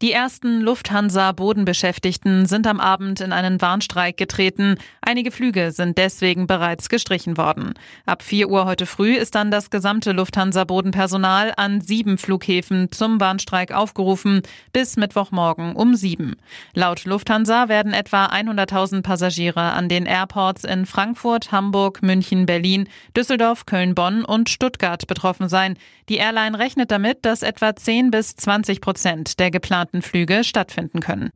Die ersten Lufthansa-Bodenbeschäftigten sind am Abend in einen Warnstreik getreten. Einige Flüge sind deswegen bereits gestrichen worden. Ab 4 Uhr heute früh ist dann das gesamte Lufthansa-Bodenpersonal an sieben Flughäfen zum Warnstreik aufgerufen, bis Mittwochmorgen um sieben. Laut Lufthansa werden etwa 100.000 Passagiere an den Airports in Frankfurt, Hamburg, München, Berlin, Düsseldorf, Köln, Bonn und Stuttgart betroffen sein. Die Airline rechnet damit, dass etwa 10 bis 20 Prozent der geplanten geplanten Flüge stattfinden können.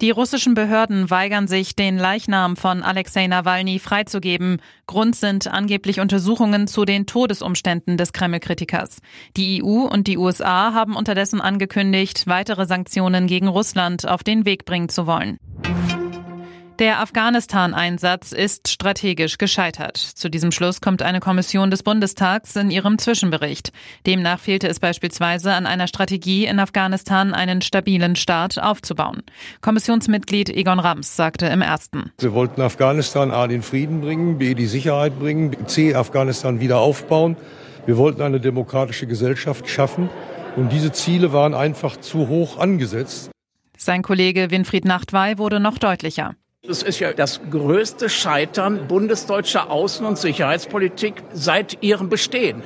Die russischen Behörden weigern sich, den Leichnam von Alexei Nawalny freizugeben. Grund sind angeblich Untersuchungen zu den Todesumständen des Kreml-Kritikers. Die EU und die USA haben unterdessen angekündigt, weitere Sanktionen gegen Russland auf den Weg bringen zu wollen. Der Afghanistan-Einsatz ist strategisch gescheitert. Zu diesem Schluss kommt eine Kommission des Bundestags in ihrem Zwischenbericht. Demnach fehlte es beispielsweise an einer Strategie, in Afghanistan einen stabilen Staat aufzubauen. Kommissionsmitglied Egon Rams sagte im ersten. Wir wollten Afghanistan A den Frieden bringen, B die Sicherheit bringen, C Afghanistan wieder aufbauen. Wir wollten eine demokratische Gesellschaft schaffen. Und diese Ziele waren einfach zu hoch angesetzt. Sein Kollege Winfried Nachtwey wurde noch deutlicher. Es ist ja das größte Scheitern bundesdeutscher Außen- und Sicherheitspolitik seit ihrem Bestehen.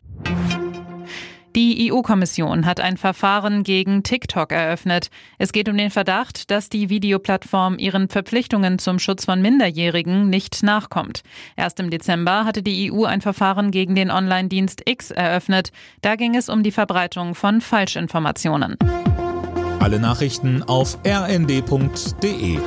Die EU-Kommission hat ein Verfahren gegen TikTok eröffnet. Es geht um den Verdacht, dass die Videoplattform ihren Verpflichtungen zum Schutz von Minderjährigen nicht nachkommt. Erst im Dezember hatte die EU ein Verfahren gegen den Online-Dienst X eröffnet. Da ging es um die Verbreitung von Falschinformationen. Alle Nachrichten auf rnd.de